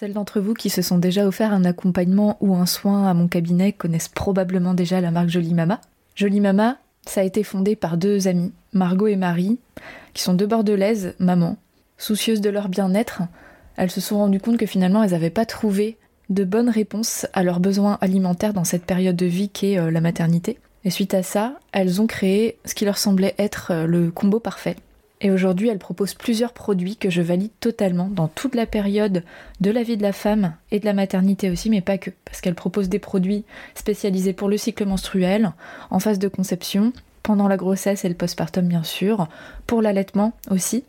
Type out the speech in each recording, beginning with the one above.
Celles d'entre vous qui se sont déjà offert un accompagnement ou un soin à mon cabinet connaissent probablement déjà la marque Jolie Mama. Jolie Mama, ça a été fondé par deux amies, Margot et Marie, qui sont deux bordelaises, mamans. Soucieuses de leur bien-être, elles se sont rendues compte que finalement elles n'avaient pas trouvé de bonnes réponses à leurs besoins alimentaires dans cette période de vie qu'est euh, la maternité. Et suite à ça, elles ont créé ce qui leur semblait être euh, le combo parfait. Et aujourd'hui, elles proposent plusieurs produits que je valide totalement dans toute la période de la vie de la femme et de la maternité aussi, mais pas que, parce qu'elles proposent des produits spécialisés pour le cycle menstruel, en phase de conception, pendant la grossesse et le postpartum bien sûr, pour l'allaitement aussi,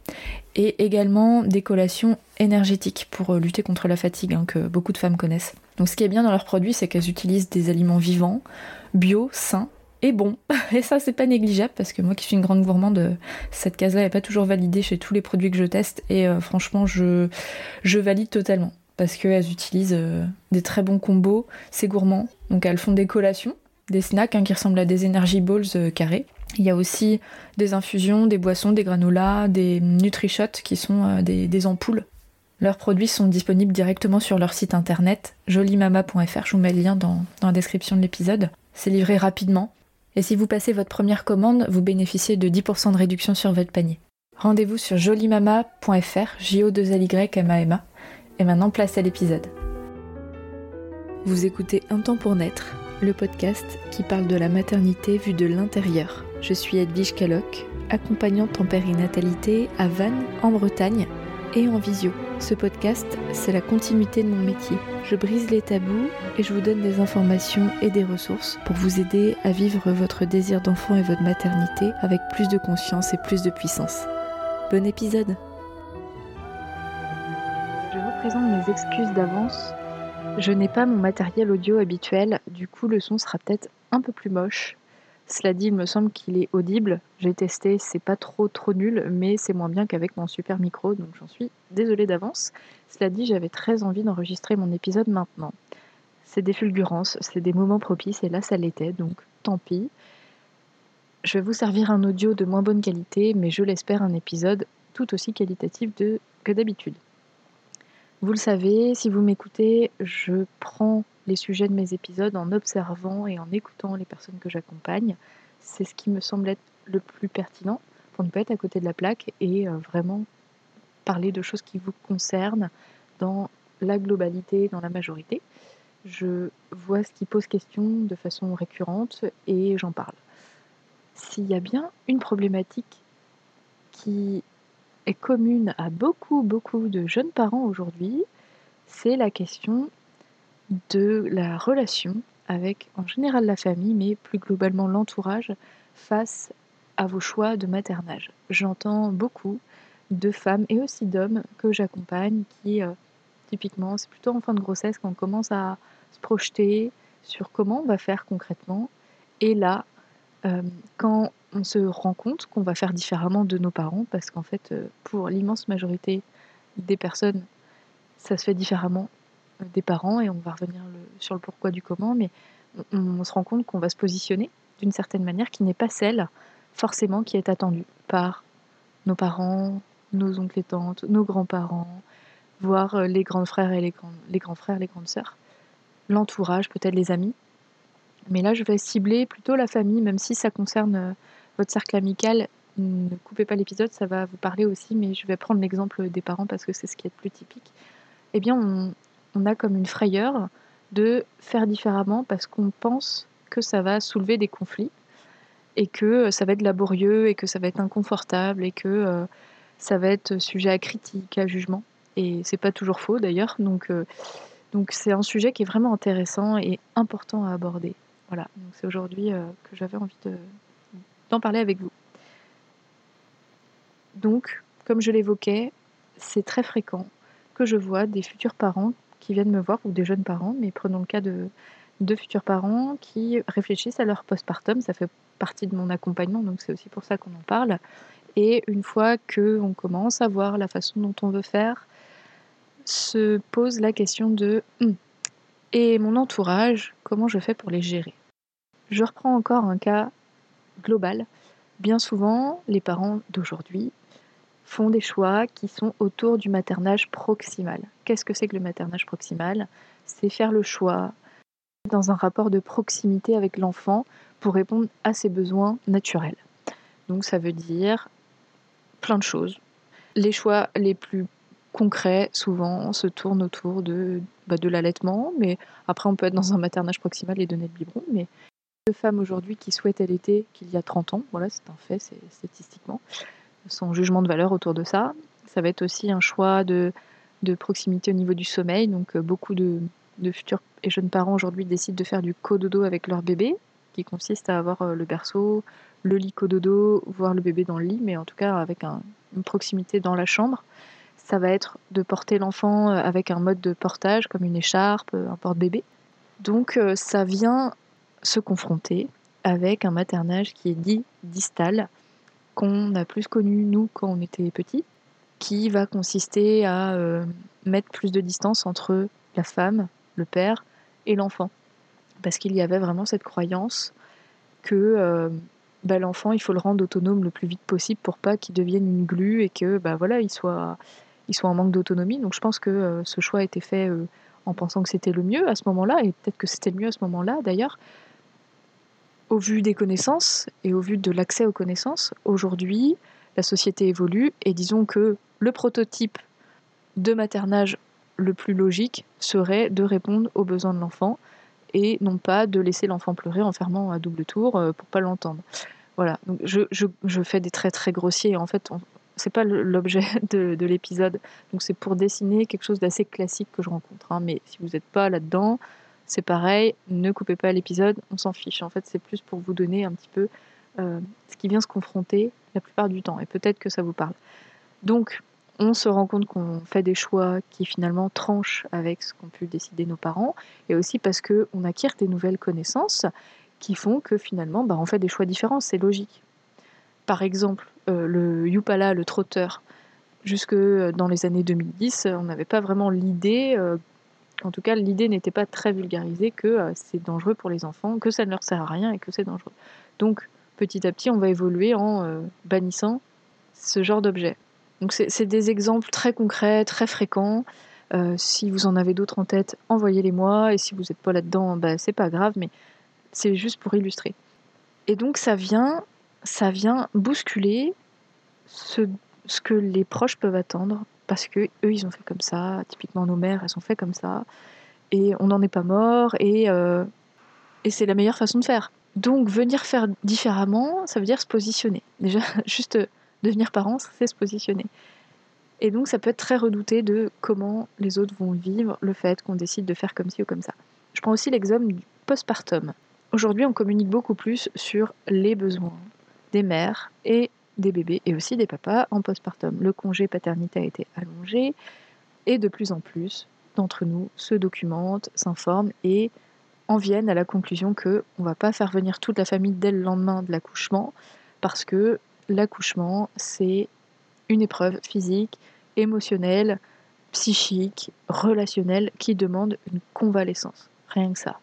et également des collations énergétiques pour euh, lutter contre la fatigue hein, que beaucoup de femmes connaissent. Donc ce qui est bien dans leurs produits, c'est qu'elles utilisent des aliments vivants, bio, sains, et bon. Et ça, c'est pas négligeable parce que moi qui suis une grande gourmande, cette case-là n'est pas toujours validée chez tous les produits que je teste. Et euh, franchement, je, valide totalement parce qu'elles utilisent euh, des très bons combos, c'est gourmand. Donc elles font des collations, des snacks hein, qui ressemblent à des energy balls euh, carrés. Il y a aussi des infusions, des boissons, des granolas, des nutri-shots qui sont des, ampoules leurs produits sont disponibles directement sur leur site internet jolimama.fr. Je vous mets le lien dans la description de l'épisode. C'est livré rapidement. Et si vous passez votre première commande, vous bénéficiez de 10% de réduction sur votre panier. Rendez-vous sur jolimama.fr, j o 2 l y. Et maintenant, place à l'épisode. Vous écoutez Un temps pour naître, le podcast qui parle de la maternité vue de l'intérieur. Je suis Edwige Caloc, accompagnante en périnatalité à Vannes, en Bretagne, et en visio. Ce podcast, c'est la continuité de mon métier. Je brise les tabous et je vous donne des informations et des ressources pour vous aider à vivre votre désir d'enfant et votre maternité avec plus de conscience et plus de puissance. Bon épisode Je vous présente mes excuses d'avance. Je n'ai pas mon matériel audio habituel, du coup le son sera peut-être un peu plus moche cela dit, il me semble qu'il est audible. J'ai testé, c'est pas trop trop nul, mais c'est moins bien qu'avec mon super micro, donc j'en suis désolée d'avance. Cela dit, j'avais très envie d'enregistrer mon épisode maintenant. C'est des fulgurances, c'est des moments propices, et là ça l'était, donc tant pis. Je vais vous servir un audio de moins bonne qualité, mais je l'espère un épisode tout aussi qualitatif que d'habitude. Vous le savez, si vous m'écoutez, je prends les sujets de mes épisodes en observant et en écoutant les personnes que j'accompagne. C'est ce qui me semble être le plus pertinent pour ne pas être à côté de la plaque et euh, vraiment parler de choses qui vous concernent dans la globalité, dans la majorité. Je vois ce qui pose question de façon récurrente et j'en parle. S'il y a bien une problématique qui est commune à beaucoup, beaucoup de jeunes parents aujourd'hui, c'est la question de la relation avec en général la famille, mais plus globalement l'entourage, face à vos choix de maternage. J'entends beaucoup de femmes et aussi d'hommes que j'accompagne qui, euh, typiquement, c'est plutôt en fin de grossesse qu'on commence à se projeter sur comment on va faire concrètement. Et là, euh, quand on se rend compte qu'on va faire différemment de nos parents, parce qu'en fait, euh, pour l'immense majorité des personnes, ça se fait différemment des parents et on va revenir sur le pourquoi du comment, mais on, se rend compte qu'on va se positionner d'une certaine manière qui n'est pas celle forcément qui est attendue par nos parents, nos oncles et tantes, nos grands-parents, voire euh, les grands frères et les, grands frères, les grandes sœurs, l'entourage, peut-être les amis. Mais là, je vais cibler plutôt la famille, même si ça concerne euh, votre cercle amical. Ne coupez pas l'épisode, ça va vous parler aussi, mais je vais prendre l'exemple des parents parce que c'est ce qui est le plus typique. Eh bien, on a comme une frayeur de faire différemment parce qu'on pense que ça va soulever des conflits et que euh, ça va être laborieux et que ça va être inconfortable et que euh, ça va être sujet à critique, à jugement. Et c'est pas toujours faux d'ailleurs. Donc, euh, donc c'est un sujet qui est vraiment intéressant et important à aborder. Voilà, donc c'est aujourd'hui que j'avais envie d'en parler avec vous. Donc, comme je l'évoquais, c'est très fréquent que je vois des futurs parents qui viennent me voir, ou des jeunes parents, mais prenons le cas de, de futurs parents qui réfléchissent à leur postpartum. Ça fait partie de mon accompagnement, donc c'est aussi pour ça qu'on en parle. Et une fois qu'on commence à voir la façon dont on veut faire, se pose la question de hum, et mon entourage, comment je fais pour les gérer? Je reprends encore un cas global. Bien souvent, les parents d'aujourd'hui font des choix qui sont autour du maternage proximal. Qu'est-ce que c'est que le maternage proximal? C'est faire le choix dans un rapport de proximité avec l'enfant pour répondre à ses besoins naturels. Donc ça veut dire plein de choses. Les choix les plus concrets, souvent, se tournent autour de, bah, de l'allaitement, mais après on peut être dans un maternage proximal et donner le biberon, mais de femmes aujourd'hui qui souhaitent allaiter qu'il y a 30 ans, voilà, c'est un fait, c'est statistiquement, sans jugement de valeur autour de ça. Ça va être aussi un choix de, de proximité au niveau du sommeil, donc euh, beaucoup de, de futurs et jeunes parents aujourd'hui décident de faire du cododo avec leur bébé, qui consiste à avoir euh, le berceau, le lit cododo, voir le bébé dans le lit, mais en tout cas avec une proximité dans la chambre. Ça va être de porter l'enfant euh, avec un mode de portage comme une écharpe, un porte-bébé. Donc ça vient se confronter avec un maternage qui est dit distal, qu'on a plus connu nous quand on était petit, qui va consister à mettre plus de distance entre la femme, le père et l'enfant. Parce qu'il y avait vraiment cette croyance que euh, bah, l'enfant, il faut le rendre autonome le plus vite possible pour pas qu'il devienne une glu et que bah, voilà, il soit, il soit en manque d'autonomie. Donc je pense que euh, ce choix a été fait euh, en pensant que c'était le mieux à ce moment-là, et peut-être que c'était le mieux à ce moment-là d'ailleurs. Au vu des connaissances et au vu de l'accès aux connaissances, aujourd'hui, la société évolue et disons que le prototype de maternage le plus logique serait de répondre aux besoins de l'enfant et non pas de laisser l'enfant pleurer en fermant à double tour euh, pour pas l'entendre. Voilà, donc je, fais des traits très grossiers. En fait, c'est pas l'objet de, de l'épisode, donc c'est pour dessiner quelque chose d'assez classique que je rencontre. Hein. Mais si vous n'êtes pas là-dedans, c'est pareil, ne coupez pas l'épisode, on s'en fiche. En fait, c'est plus pour vous donner un petit peu euh, ce qui vient se confronter la plupart du temps, et peut-être que ça vous parle. Donc, on se rend compte qu'on fait des choix qui finalement tranchent avec ce qu'ont pu décider nos parents, et aussi parce qu'on acquiert des nouvelles connaissances qui font que finalement bah, on fait des choix différents, c'est logique. Par exemple, euh, le Yupala, le trotteur, jusque dans les années 2010, on n'avait pas vraiment l'idée, euh, en tout cas l'idée n'était pas très vulgarisée que euh, c'est dangereux pour les enfants, que ça ne leur sert à rien et que c'est dangereux. Donc petit à petit on va évoluer en bannissant ce genre d'objet. Donc c'est des exemples très concrets, très fréquents. Euh, si vous en avez d'autres en tête, envoyez-les-moi. Et si vous n'êtes pas là-dedans, bah, c'est pas grave, mais c'est juste pour illustrer. Et donc ça vient, ça vient bousculer ce que les proches peuvent attendre, parce que eux, ils ont fait comme ça. Typiquement, nos mères, elles ont fait comme ça. Et on n'en est pas mort. Et, euh, c'est la meilleure façon de faire. Donc venir faire différemment, ça veut dire se positionner. Déjà, juste devenir parent, c'est se positionner. Et donc ça peut être très redouté de comment les autres vont vivre le fait qu'on décide de faire comme ci ou comme ça. Je prends aussi l'exemple du postpartum. Aujourd'hui, on communique beaucoup plus sur les besoins des mères et des bébés et aussi des papas en postpartum. Le congé paternité a été allongé et de plus en plus d'entre nous se documentent, s'informent et en viennent à la conclusion que on va pas faire venir toute la famille dès le lendemain de l'accouchement parce que l'accouchement, c'est une épreuve physique, émotionnelle, psychique, relationnelle qui demande une convalescence. Rien que ça.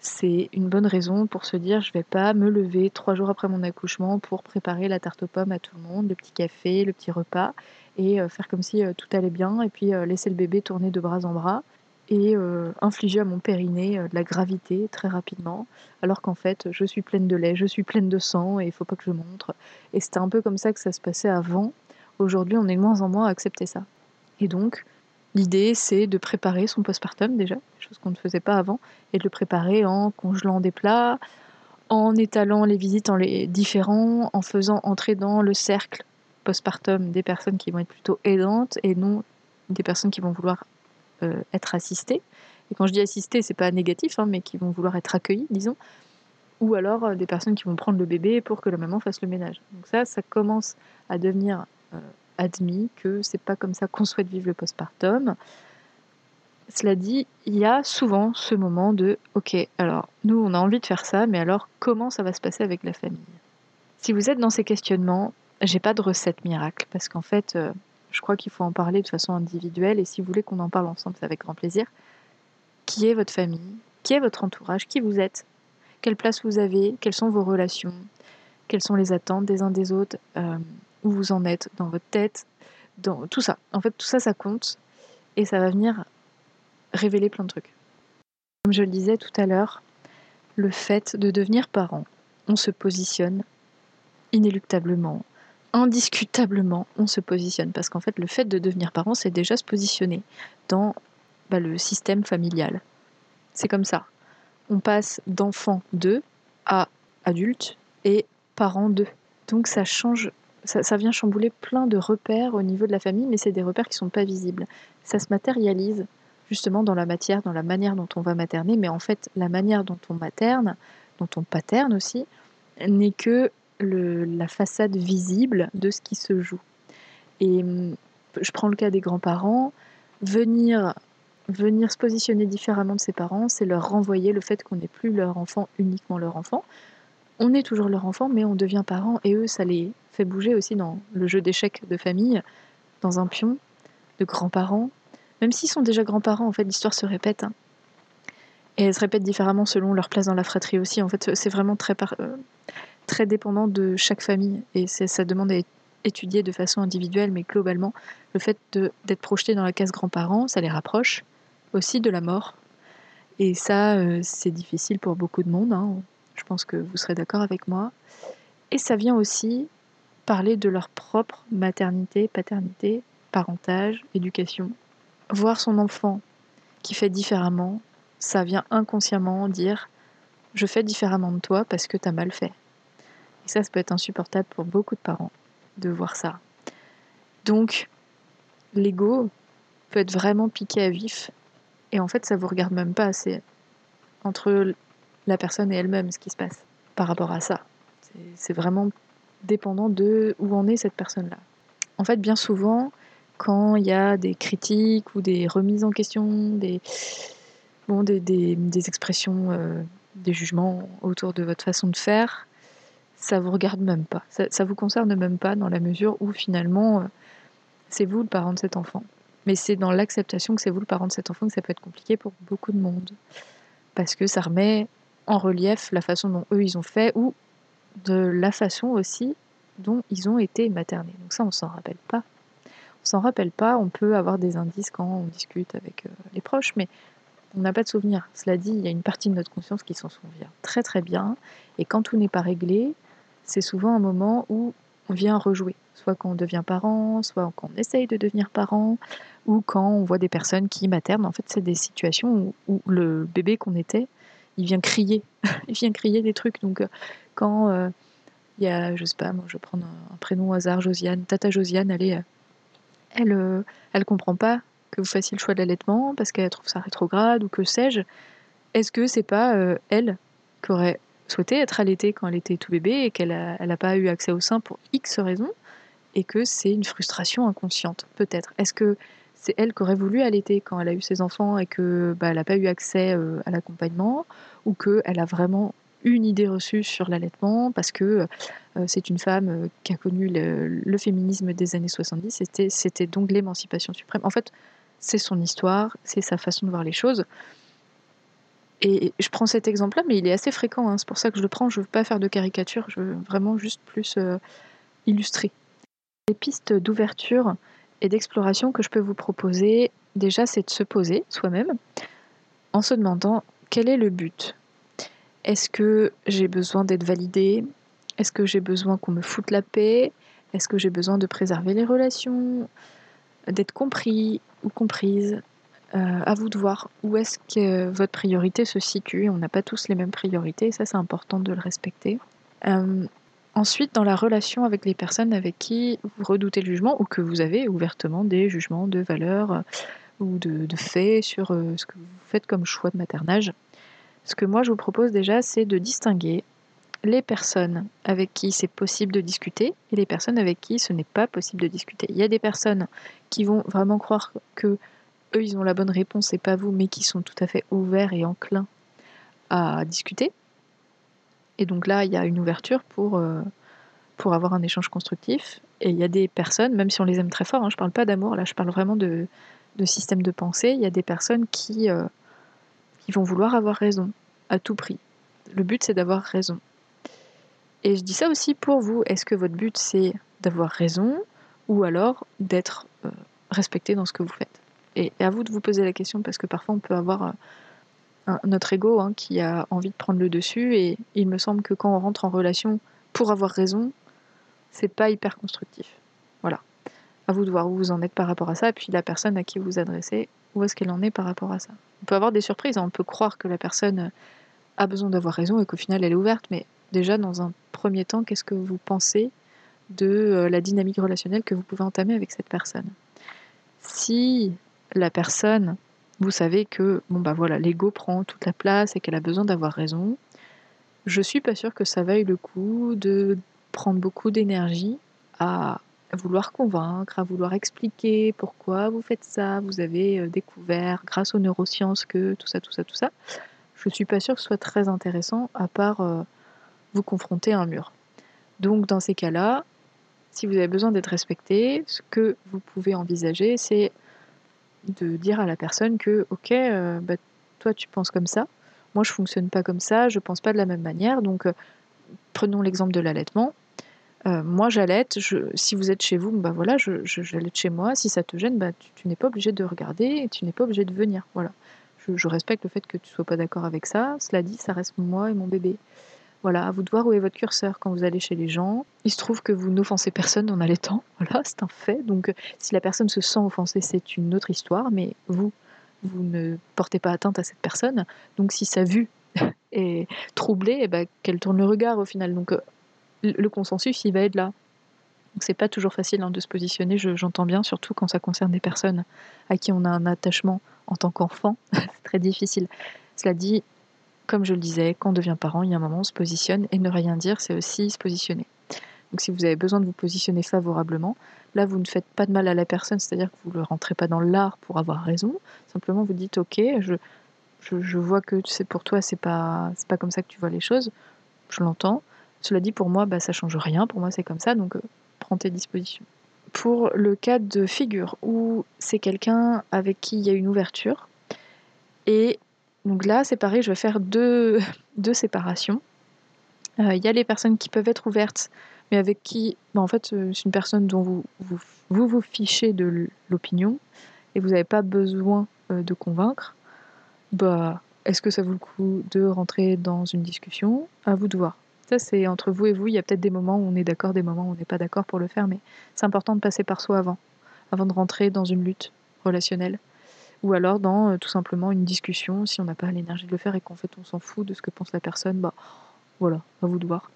C'est une bonne raison pour se dire je vais pas me lever trois jours après mon accouchement pour préparer la tarte aux pommes à tout le monde, le petit café, le petit repas et euh, faire comme si euh, tout allait bien et puis euh, laisser le bébé tourner de bras en bras et infliger à mon périnée de la gravité très rapidement, alors qu'en fait je suis pleine de lait, je suis pleine de sang et il faut pas que je montre. Et c'était un peu comme ça que ça se passait avant. Aujourd'hui, on est de moins en moins à accepter ça. Et donc, l'idée c'est de préparer son postpartum déjà, chose qu'on ne faisait pas avant, et de le préparer en congelant des plats, en étalant les visites en les différents, en faisant entrer dans le cercle postpartum des personnes qui vont être plutôt aidantes et non des personnes qui vont vouloir euh, être assistés. Et quand je dis assistés, c'est pas négatif, hein, mais qui vont vouloir être accueillis, disons. Ou alors euh, des personnes qui vont prendre le bébé pour que la maman fasse le ménage. Donc ça, ça commence à devenir euh, admis que c'est pas comme ça qu'on souhaite vivre le postpartum. Cela dit, il y a souvent ce moment de OK, alors nous on a envie de faire ça, mais alors comment ça va se passer avec la famille? Si vous êtes dans ces questionnements, j'ai pas de recette miracle parce qu'en fait, je crois qu'il faut en parler de façon individuelle et si vous voulez qu'on en parle ensemble, c'est avec grand plaisir. Qui est votre famille? Qui est votre entourage? Qui vous êtes? Quelle place vous avez? Quelles sont vos relations? Quelles sont les attentes des uns des autres? Euh, vous en êtes dans votre tête, dans tout ça. En fait, tout ça, ça compte et ça va venir révéler plein de trucs. Comme je le disais tout à l'heure, le fait de devenir parent, on se positionne inéluctablement, indiscutablement, on se positionne. Parce qu'en fait, le fait de devenir parent, c'est déjà se positionner dans bah, le système familial. C'est comme ça. On passe d'enfant 2 à adulte et parent 2. Donc ça change, ça, vient chambouler plein de repères au niveau de la famille, mais c'est des repères qui sont pas visibles. Ça se matérialise justement dans la matière, dans la manière dont on va materner, mais en fait la manière dont on materne, dont on paterne aussi, n'est que la façade visible de ce qui se joue. Et hum, je prends le cas des grands-parents, venir, venir se positionner différemment de ses parents, c'est leur renvoyer le fait qu'on n'est plus leur enfant, uniquement leur enfant. On est toujours leur enfant, mais on devient parent, et eux, ça les fait bouger aussi dans le jeu d'échecs de famille, dans un pion, de grands-parents. Même s'ils sont déjà grands-parents, en fait, l'histoire se répète. Hein. Et elle se répète différemment selon leur place dans la fratrie aussi. En fait, c'est vraiment très, euh, très dépendant de chaque famille et ça demande à être étudié de façon individuelle, mais globalement, le fait d'être projeté dans la case grands-parents, ça les rapproche aussi de la mort. Et ça, euh, c'est difficile pour beaucoup de monde. Hein. Je pense que vous serez d'accord avec moi. Et ça vient aussi parler de leur propre maternité, paternité, parentage, éducation. Voir son enfant qui fait différemment, ça vient inconsciemment dire je fais différemment de toi parce que tu as mal fait. Et ça, ça peut être insupportable pour beaucoup de parents de voir ça. Donc, l'ego peut être vraiment piqué à vif. Et en fait, ça vous regarde même pas. C'est entre la personne et elle-même ce qui se passe par rapport à ça. C'est vraiment dépendant de où en est cette personne-là. En fait, bien souvent, quand il y a des critiques ou des remises en question, des, bon, des, des, expressions, euh, des jugements autour de votre façon de faire, ça vous regarde même pas. Ça, ça vous concerne même pas dans la mesure où finalement, euh, c'est vous le parent de cet enfant. Mais c'est dans l'acceptation que c'est vous le parent de cet enfant que ça peut être compliqué pour beaucoup de monde. Parce que ça remet en relief la façon dont eux ils ont fait ou de la façon aussi dont ils ont été maternés. Donc ça, on s'en rappelle pas. On s'en rappelle pas, on peut avoir des indices quand on discute avec euh, les proches, mais on n'a pas de souvenir. Cela dit, il y a une partie de notre conscience qui s'en souvient très très bien. Et quand tout n'est pas réglé, c'est souvent un moment où on vient rejouer. Soit quand on devient parent, soit quand on essaye de devenir parent, ou quand on voit des personnes qui maternent. En fait, c'est des situations où, le bébé qu'on était, il vient crier. il vient crier des trucs. Donc, euh, quand euh, il y a, je sais pas, moi je vais prendre un, prénom au hasard, Josiane, Tata Josiane, elle est, euh, elle, elle comprend pas que vous fassiez le choix de l'allaitement parce qu'elle trouve ça rétrograde ou que sais-je. Est-ce que c'est pas elle qui aurait souhaitait être allaitée quand elle était tout bébé et qu'elle n'a pas eu accès au sein pour X raisons et que c'est une frustration inconsciente, peut-être? Est-ce que c'est elle qui aurait voulu allaiter quand elle a eu ses enfants et que bah, elle n'a pas eu accès euh, à l'accompagnement ou qu'elle a vraiment une idée reçue sur l'allaitement parce que euh, c'est une femme euh, qui a connu le, féminisme des années 70, c'était donc l'émancipation suprême. En fait, c'est son histoire, c'est sa façon de voir les choses. Et je prends cet exemple-là, mais il est assez fréquent, hein. c'est pour ça que je le prends, je ne veux pas faire de caricature, je veux vraiment juste plus illustrer. Les pistes d'ouverture et d'exploration que je peux vous proposer, déjà, c'est de se poser soi-même en se demandant quel est le but. Est-ce que j'ai besoin d'être validé? Est-ce que j'ai besoin qu'on me foute la paix? Est-ce que j'ai besoin de préserver les relations? D'être compris ou comprise? Euh, à vous de voir où est-ce que votre priorité se situe. On n'a pas tous les mêmes priorités, et ça c'est important de le respecter. Euh, ensuite, dans la relation avec les personnes avec qui vous redoutez le jugement ou que vous avez ouvertement des jugements de valeur euh, ou de, de faits sur ce que vous faites comme choix de maternage, ce que moi je vous propose déjà, c'est de distinguer les personnes avec qui c'est possible de discuter et les personnes avec qui ce n'est pas possible de discuter. Il y a des personnes qui vont vraiment croire que eux, ils ont la bonne réponse et pas vous, mais qui sont tout à fait ouverts et enclins à discuter. Et donc là, il y a une ouverture pour, euh, pour avoir un échange constructif. Et il y a des personnes, même si on les aime très fort, hein, je ne parle pas d'amour, là je parle vraiment de, de, système de pensée, il y a des personnes qui, euh, qui vont vouloir avoir raison à tout prix. Le but, c'est d'avoir raison. Et je dis ça aussi pour vous. Est-ce que votre but, c'est d'avoir raison ou alors d'être euh, respecté dans ce que vous faites? Et, à vous de vous poser la question parce que parfois on peut avoir notre ego hein, qui a envie de prendre le dessus et il me semble que quand on rentre en relation pour avoir raison, c'est pas hyper constructif. Voilà. À vous de voir où vous en êtes par rapport à ça et puis la personne à qui vous vous adressez, où est-ce qu'elle en est par rapport à ça? On peut avoir des surprises, hein. on peut croire que la personne a besoin d'avoir raison et qu'au final elle est ouverte, mais déjà dans un premier temps, qu'est-ce que vous pensez de euh, la dynamique relationnelle que vous pouvez entamer avec cette personne? Si la personne, vous savez que bon bah voilà, l'ego prend toute la place et qu'elle a besoin d'avoir raison, je suis pas sûre que ça vaille le coup de prendre beaucoup d'énergie à vouloir convaincre, à vouloir expliquer pourquoi vous faites ça, vous avez euh, découvert grâce aux neurosciences que tout ça, tout ça, tout ça. Je suis pas sûre que ce soit très intéressant à part euh, vous confronter à un mur. Donc dans ces cas-là, si vous avez besoin d'être respecté, ce que vous pouvez envisager, c'est de dire à la personne que, ok, euh, bah, toi tu penses comme ça, moi je fonctionne pas comme ça, je pense pas de la même manière, donc euh, prenons l'exemple de l'allaitement. Euh, moi j'allaite, si vous êtes chez vous, bah voilà, je, j'allaite chez moi, si ça te gêne, bah, tu, n'es pas obligé de regarder et tu n'es pas obligé de venir. Voilà. Je, je respecte le fait que tu sois pas d'accord avec ça, cela dit, ça reste moi et mon bébé. Voilà, à vous de voir où est votre curseur quand vous allez chez les gens. Il se trouve que vous n'offensez personne en allaitant, voilà, c'est un fait. Donc si la personne se sent offensée, c'est une autre histoire, mais vous, vous ne portez pas atteinte à cette personne. Donc si sa vue est troublée, eh ben, qu'elle tourne le regard au final. Donc le consensus, il va être là. Donc c'est pas toujours facile hein, de se positionner, j'entends bien, surtout quand ça concerne des personnes à qui on a un attachement en tant qu'enfant. c'est très difficile. Cela dit, comme je le disais, quand on devient parent, il y a un moment on se positionne et ne rien dire, c'est aussi se positionner. Donc si vous avez besoin de vous positionner favorablement, là vous ne faites pas de mal à la personne, c'est-à-dire que vous ne rentrez pas dans l'art pour avoir raison, simplement vous dites ok, je, je, vois que c'est pour toi c'est pas pas comme ça que tu vois les choses, je l'entends. Cela dit pour moi bah ça change rien, pour moi c'est comme ça, donc euh, prends tes dispositions. Pour le cas de figure où c'est quelqu'un avec qui il y a une ouverture et donc là, c'est pareil, je vais faire deux, séparations. Euh, il y a les personnes qui peuvent être ouvertes, mais avec qui, bah, en fait, euh, c'est une personne dont vous vous, vous, fichez de l'opinion et vous n'avez pas besoin euh, de convaincre. Bah, est-ce que ça vaut le coup de rentrer dans une discussion? À vous de voir. Ça, c'est entre vous et vous. Il y a peut-être des moments où on est d'accord, des moments où on n'est pas d'accord pour le faire, mais c'est important de passer par soi avant, avant de rentrer dans une lutte relationnelle ou alors dans euh, tout simplement une discussion, si on n'a pas l'énergie de le faire et qu'en fait on s'en fout de ce que pense la personne, bah voilà, à vous de voir.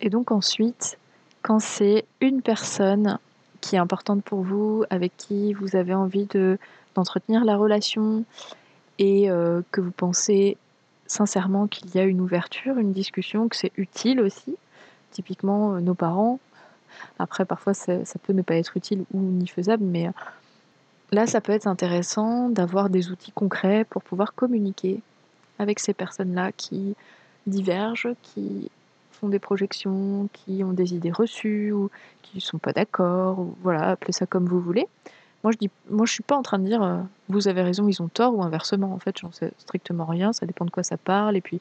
Et donc ensuite, quand c'est une personne qui est importante pour vous, avec qui vous avez envie de, d'entretenir la relation et euh, que vous pensez sincèrement qu'il y a une ouverture, une discussion, que c'est utile aussi, typiquement euh, nos parents, après parfois ça, ça, peut ne pas être utile ou ni faisable, mais Là, ça peut être intéressant d'avoir des outils concrets pour pouvoir communiquer avec ces personnes-là qui divergent, qui font des projections, qui ont des idées reçues ou qui ne sont pas d'accord, voilà, appelez ça comme vous voulez. Moi, je dis, moi, je suis pas en train de dire euh, vous avez raison, ils ont tort ou inversement. En fait, j'en sais strictement rien. Ça dépend de quoi ça parle. Et puis,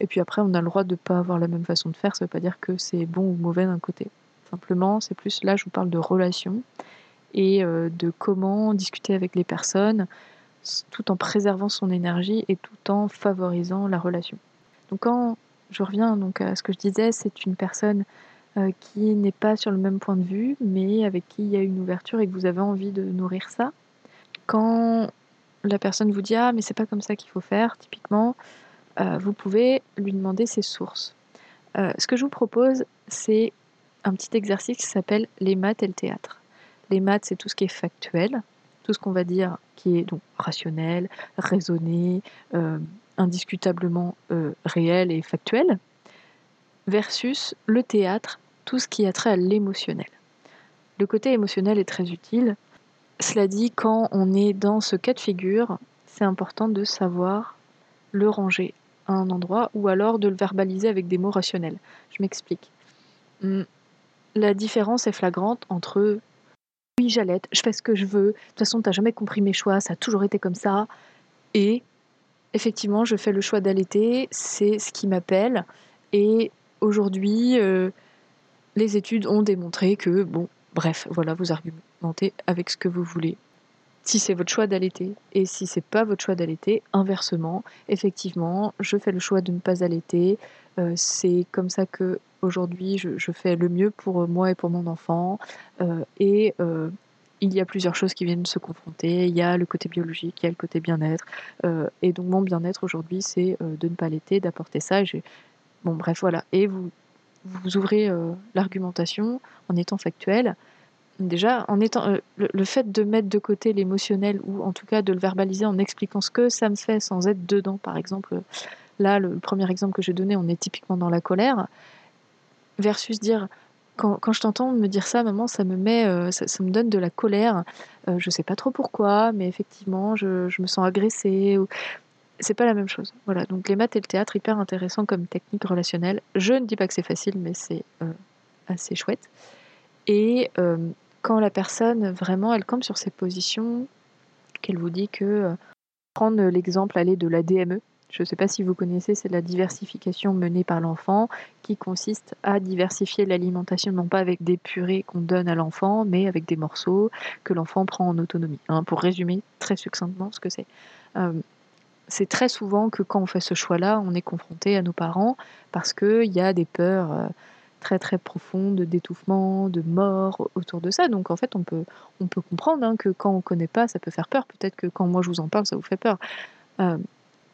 et puis après, on a le droit de ne pas avoir la même façon de faire. Ça ne veut pas dire que c'est bon ou mauvais d'un côté. Simplement, c'est plus là, je vous parle de relations et euh, de comment discuter avec les personnes tout en préservant son énergie et tout en favorisant la relation. Donc quand je reviens donc à ce que je disais, c'est une personne euh, qui n'est pas sur le même point de vue, mais avec qui il y a une ouverture et que vous avez envie de nourrir ça. Quand la personne vous dit ah mais c'est pas comme ça qu'il faut faire, typiquement, euh, vous pouvez lui demander ses sources. ce que je vous propose, c'est un petit exercice qui s'appelle les maths et le théâtre. Les maths, c'est tout ce qui est factuel, tout ce qu'on va dire qui est donc rationnel, raisonné, euh, indiscutablement euh, réel et factuel, versus le théâtre, tout ce qui a trait à l'émotionnel. Le côté émotionnel est très utile. Cela dit, quand on est dans ce cas de figure, c'est important de savoir le ranger à un endroit ou alors de le verbaliser avec des mots rationnels. Je m'explique. Hum, la différence est flagrante entre oui, j'allaite, je fais ce que je veux, de toute façon, t'as jamais compris mes choix, ça a toujours été comme ça. Et effectivement, je fais le choix d'allaiter, c'est ce qui m'appelle. Et aujourd'hui, euh, les études ont démontré que, bon, bref, voilà, vous argumentez avec ce que vous voulez. Si c'est votre choix d'allaiter et si c'est pas votre choix d'allaiter, inversement, effectivement, je fais le choix de ne pas allaiter. Euh, c'est comme ça que aujourd'hui je, fais le mieux pour moi et pour mon enfant. Euh, et euh, il y a plusieurs choses qui viennent se confronter. Il y a le côté biologique, il y a le côté bien-être. et donc mon bien-être aujourd'hui, c'est de ne pas allaiter, d'apporter ça. Bon, bref, voilà. Et vous, vous ouvrez l'argumentation en étant factuel déjà, en étant, euh, le, fait de mettre de côté l'émotionnel ou en tout cas de le verbaliser en expliquant ce que ça me fait sans être dedans, par exemple, là, le, premier exemple que j'ai donné, on est typiquement dans la colère, versus dire quand, quand je t'entends me dire ça, maman, ça me met, euh, ça, me donne de la colère. Euh, je sais pas trop pourquoi, mais effectivement, je, je me sens agressée. Ou... C'est pas la même chose. Voilà. Donc les maths et le théâtre hyper intéressant comme technique relationnelle. Je ne dis pas que c'est facile, mais c'est assez chouette. Et quand la personne vraiment elle campe sur ses positions, qu'elle vous dit que euh, prendre l'exemple aller de la DME, je ne sais pas si vous connaissez, c'est la diversification menée par l'enfant qui consiste à diversifier l'alimentation non pas avec des purées qu'on donne à l'enfant, mais avec des morceaux que l'enfant prend en autonomie. Hein, pour résumer très succinctement ce que c'est. Euh, c'est très souvent que quand on fait ce choix-là, on est confronté à nos parents parce qu'il y a des peurs. Euh, très très profonde d'étouffement, de mort autour de ça. Donc en fait, on peut, on peut comprendre hein, que quand on ne connaît pas, ça peut faire peur. Peut-être que quand moi je vous en parle, ça vous fait peur. Euh,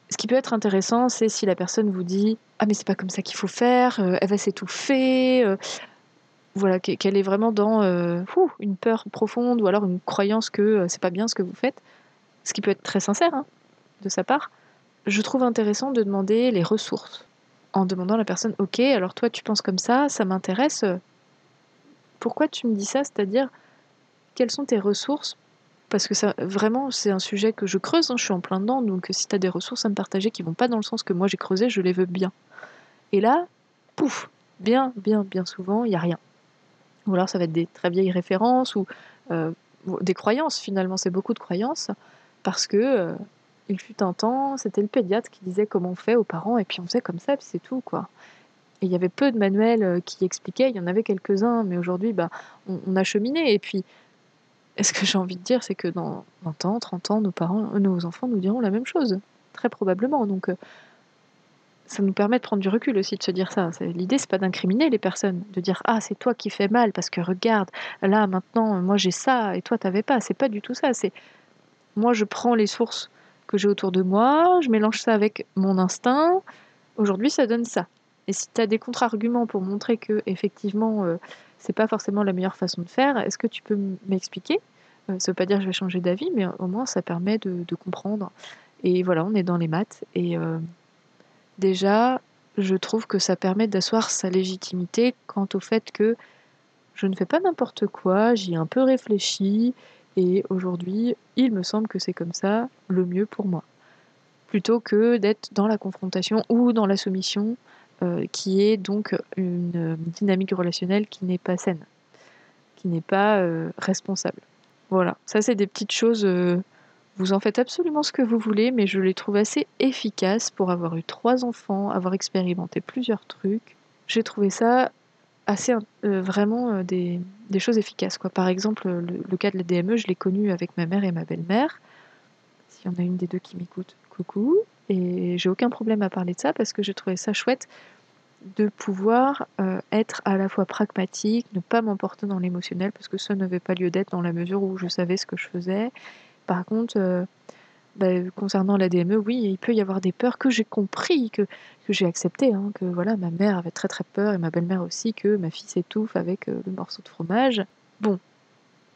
ce qui peut être intéressant, c'est si la personne vous dit Ah, mais c'est pas comme ça qu'il faut faire, euh, elle va s'étouffer. Euh, voilà, qu'elle est vraiment dans une peur profonde ou alors une croyance que c'est pas bien ce que vous faites. Ce qui peut être très sincère hein, de sa part. Je trouve intéressant de demander les ressources en demandant à la personne Ok, alors toi tu penses comme ça, ça m'intéresse. Pourquoi tu me dis ça? C'est-à-dire, quelles sont tes ressources Parce que vraiment, c'est un sujet que je creuse, hein, je suis en plein dedans, donc si tu as des ressources à me partager qui vont pas dans le sens que moi j'ai creusé, je les veux bien. Et là, pouf, bien, bien, bien souvent, il n'y a rien. Ou alors ça va être des très vieilles références ou euh, des croyances finalement, c'est beaucoup de croyances, parce que euh, il fut un temps, c'était le pédiatre qui disait comment on fait aux parents, et puis on faisait comme ça, puis c'est tout, quoi. Et il y avait peu de manuels euh, qui expliquaient, il y en avait quelques-uns, mais aujourd'hui, bah, on, a cheminé. Et puis, ce que j'ai envie de dire, c'est que dans 20 ans, 30 ans, nos parents, euh, nos enfants nous diront la même chose, très probablement. Donc, euh, ça nous permet de prendre du recul aussi de se dire ça. L'idée, c'est pas d'incriminer les personnes, de dire ah c'est toi qui fais mal parce que regarde là maintenant moi j'ai ça et toi t'avais pas. C'est pas du tout ça. C'est moi je prends les sources que j'ai autour de moi, je mélange ça avec mon instinct. Aujourd'hui, ça donne ça. Et si tu des contre-arguments pour montrer que effectivement euh, c'est pas forcément la meilleure façon de faire, est-ce que tu peux m'expliquer? Euh, Ça veut pas dire que je vais changer d'avis, mais au moins ça permet de, comprendre. Et voilà, on est dans les maths. Et euh, déjà, je trouve que ça permet d'asseoir sa légitimité quant au fait que je ne fais pas n'importe quoi, j'y ai un peu réfléchi, et aujourd'hui, il me semble que c'est comme ça le mieux pour moi. Plutôt que d'être dans la confrontation ou dans la soumission, euh, qui est donc une dynamique relationnelle qui n'est pas saine, qui n'est pas euh, responsable. Voilà, ça c'est des petites choses, euh, vous en faites absolument ce que vous voulez, mais je les trouve assez efficaces pour avoir eu trois enfants, avoir expérimenté plusieurs trucs. J'ai trouvé ça assez vraiment des, choses efficaces. Quoi. Par exemple, le, cas de la DME, je l'ai connu avec ma mère et ma belle-mère. S'il y en a une des deux qui m'écoute, coucou. Et j'ai aucun problème à parler de ça parce que j'ai trouvé ça chouette de pouvoir euh, être à la fois pragmatique, ne pas m'emporter dans l'émotionnel parce que ça n'avait pas lieu d'être dans la mesure où je savais ce que je faisais. Par contre, bah, concernant la DME, oui, il peut y avoir des peurs que j'ai compris, que, que j'ai accepté, hein, que voilà, ma mère avait très très peur et ma belle-mère aussi que ma fille s'étouffe avec euh, le morceau de fromage. Bon,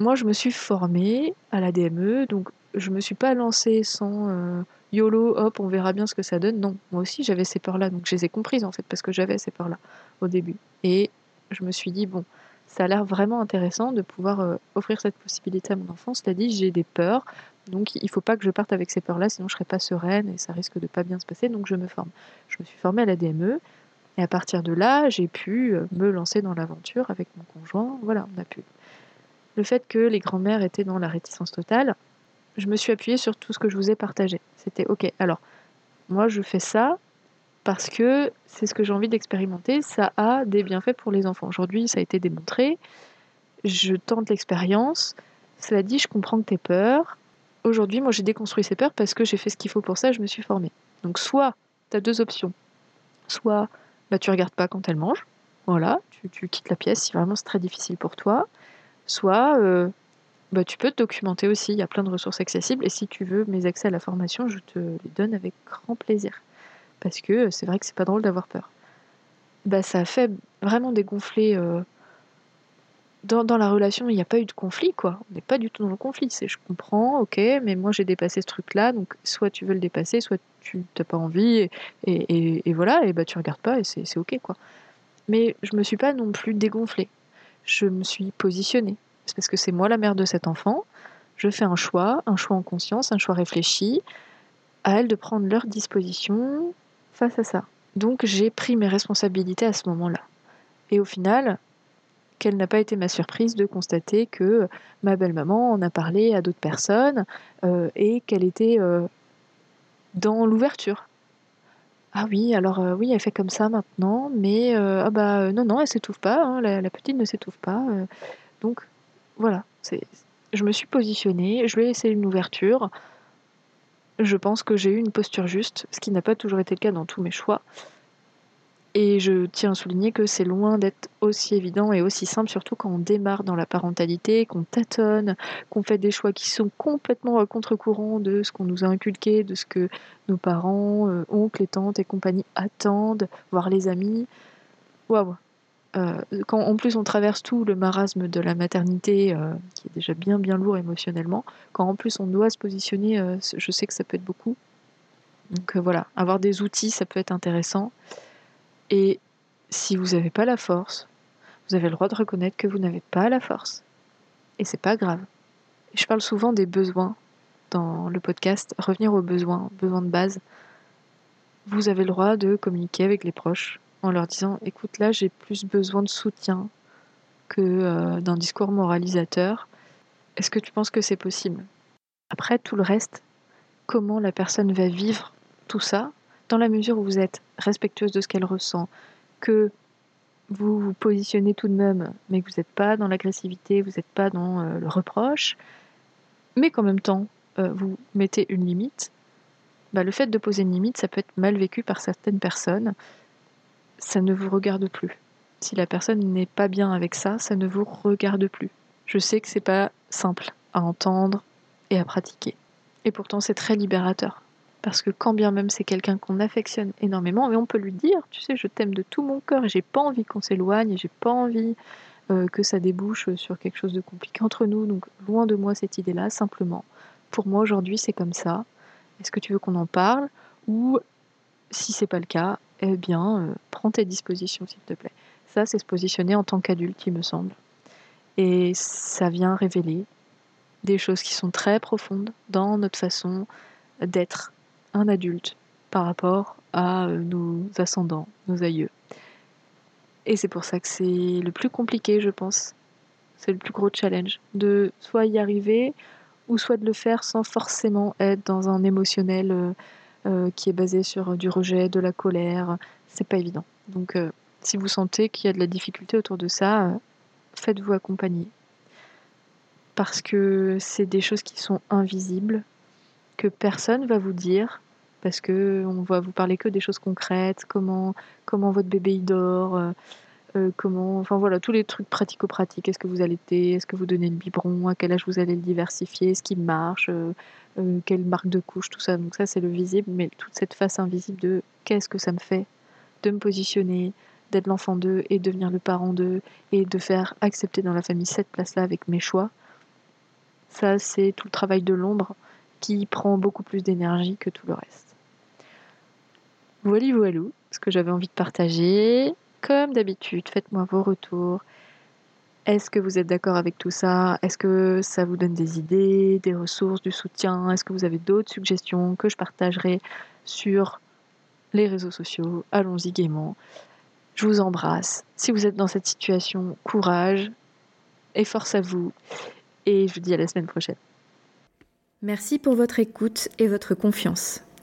moi je me suis formée à la DME, donc je me suis pas lancée sans euh, YOLO, hop, on verra bien ce que ça donne. Non, moi aussi j'avais ces peurs-là, donc je les ai comprises en fait, parce que j'avais ces peurs-là au début. Et je me suis dit, bon, ça a l'air vraiment intéressant de pouvoir euh, offrir cette possibilité à mon enfant. C'est-à-dire, j'ai des peurs, donc il ne faut pas que je parte avec ces peurs-là, sinon je ne serai pas sereine et ça risque de pas bien se passer. Donc je me forme. Je me suis formée à la DME et à partir de là, j'ai pu euh, me lancer dans l'aventure avec mon conjoint. Voilà, on a pu. Le fait que les grands-mères étaient dans la réticence totale, je me suis appuyée sur tout ce que je vous ai partagé. C'était ok, alors moi je fais ça, parce que c'est ce que j'ai envie d'expérimenter, ça a des bienfaits pour les enfants. Aujourd'hui, ça a été démontré, je tente l'expérience, cela dit, je comprends que tu peur. Aujourd'hui, moi j'ai déconstruit ces peurs parce que j'ai fait ce qu'il faut pour ça, je me suis formée. Donc soit tu as deux options, soit bah, tu regardes pas quand elle mange, voilà, tu, quittes la pièce. Si vraiment c'est très difficile pour toi, soit euh, bah, tu peux te documenter aussi, il y a plein de ressources accessibles, et si tu veux mes accès à la formation, je te les donne avec grand plaisir. Parce que c'est vrai que c'est pas drôle d'avoir peur. Bah, ça a fait vraiment dégonfler. Euh, dans, la relation, il n'y a pas eu de conflit, quoi. On n'est pas du tout dans le conflit. C'est je comprends, ok, mais moi j'ai dépassé ce truc-là, donc soit tu veux le dépasser, soit tu n'as pas envie, et, voilà, et bah tu regardes pas, et c'est ok, quoi. Mais je me suis pas non plus dégonflée. Je me suis positionnée. Parce que c'est moi la mère de cet enfant. Je fais un choix, un choix en conscience, un choix réfléchi. À elle de prendre leur disposition face à ça. Donc j'ai pris mes responsabilités à ce moment-là. Et au final, quelle n'a pas été ma surprise de constater que ma belle-maman en a parlé à d'autres personnes euh, et qu'elle était euh, dans l'ouverture. Ah oui, alors euh, oui, elle fait comme ça maintenant, mais ah bah non, non, elle s'étouffe pas, hein, la, petite ne s'étouffe pas. Donc voilà, je me suis positionnée, je vais essayer une ouverture. Je pense que j'ai eu une posture juste, ce qui n'a pas toujours été le cas dans tous mes choix. Et je tiens à souligner que c'est loin d'être aussi évident et aussi simple, surtout quand on démarre dans la parentalité, qu'on tâtonne, qu'on fait des choix qui sont complètement à contre-courant de ce qu'on nous a inculqué, de ce que nos parents, euh, oncles et tantes et compagnie attendent, voire les amis. Waouh euh, quand en plus on traverse tout le marasme de la maternité, euh, qui est déjà bien bien lourd émotionnellement, quand en plus on doit se positionner, je sais que ça peut être beaucoup. Donc voilà, avoir des outils, ça peut être intéressant. Et si vous n'avez pas la force, vous avez le droit de reconnaître que vous n'avez pas la force. Et c'est pas grave. Je parle souvent des besoins dans le podcast, revenir aux besoins, besoins de base. Vous avez le droit de communiquer avec les proches en leur disant écoute là j'ai plus besoin de soutien que euh, d'un discours moralisateur. Est-ce que tu penses que c'est possible? Après tout le reste, comment la personne va vivre tout ça, dans la mesure où vous êtes respectueuse de ce qu'elle ressent, que vous vous positionnez tout de même, mais que vous n'êtes pas dans l'agressivité, vous n'êtes pas dans euh, le reproche, mais qu'en même temps, euh, vous mettez une limite, bah, le fait de poser une limite, ça peut être mal vécu par certaines personnes. Ça ne vous regarde plus. Si la personne n'est pas bien avec ça, ça ne vous regarde plus. Je sais que c'est pas simple à entendre et à pratiquer. Et pourtant, c'est très libérateur. Parce que quand bien même c'est quelqu'un qu'on affectionne énormément, mais on peut lui dire, tu sais, je t'aime de tout mon cœur et j'ai pas envie qu'on s'éloigne, et j'ai pas envie euh, que ça débouche sur quelque chose de compliqué entre nous. Donc loin de moi cette idée-là, simplement. Pour moi aujourd'hui c'est comme ça. Est-ce que tu veux qu'on en parle? Ou si c'est pas le cas, eh bien euh, prends tes dispositions s'il te plaît. Ça c'est se positionner en tant qu'adulte, il me semble. Et ça vient révéler des choses qui sont très profondes dans notre façon d'être un adulte par rapport à euh, nos ascendants, nos aïeux. Et c'est pour ça que c'est le plus compliqué, je pense. C'est le plus gros challenge. De soit y arriver, ou soit de le faire sans forcément être dans un émotionnel euh, euh, qui est basé sur du rejet, de la colère. C'est pas évident. Donc, si vous sentez qu'il y a de la difficulté autour de ça, faites-vous accompagner. Parce que c'est des choses qui sont invisibles, que personne va vous dire parce que on va vous parler que des choses concrètes, comment comment votre bébé il dort, euh, euh, comment, enfin voilà, tous les trucs pratico-pratiques. Est-ce que vous allaitez, est-ce que vous donnez le biberon, à quel âge vous allez le diversifier, est-ce qu'il marche, euh, quelle marque de couche, tout ça. Donc ça c'est le visible, mais toute cette face invisible de qu'est-ce que ça me fait de me positionner, d'être l'enfant d'eux et devenir le parent d'eux et de faire accepter dans la famille cette place-là avec mes choix. Ça c'est tout le travail de l'ombre qui prend beaucoup plus d'énergie que tout le reste. Voilà, voilà ce que j'avais envie de partager. Comme d'habitude, faites-moi vos retours. Est-ce que vous êtes d'accord avec tout ça? Est-ce que ça vous donne des idées, des ressources, du soutien? Est-ce que vous avez d'autres suggestions que je partagerai sur les réseaux sociaux? Allons-y gaiement. Je vous embrasse. Si vous êtes dans cette situation, courage et force à vous. Et je vous dis à la semaine prochaine. Merci pour votre écoute et votre confiance.